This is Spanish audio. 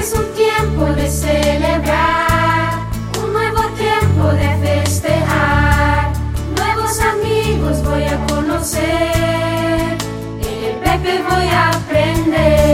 Es un tiempo de celebrar, un nuevo tiempo de festejar. Nuevos amigos voy a conocer, en el Pepe voy a aprender.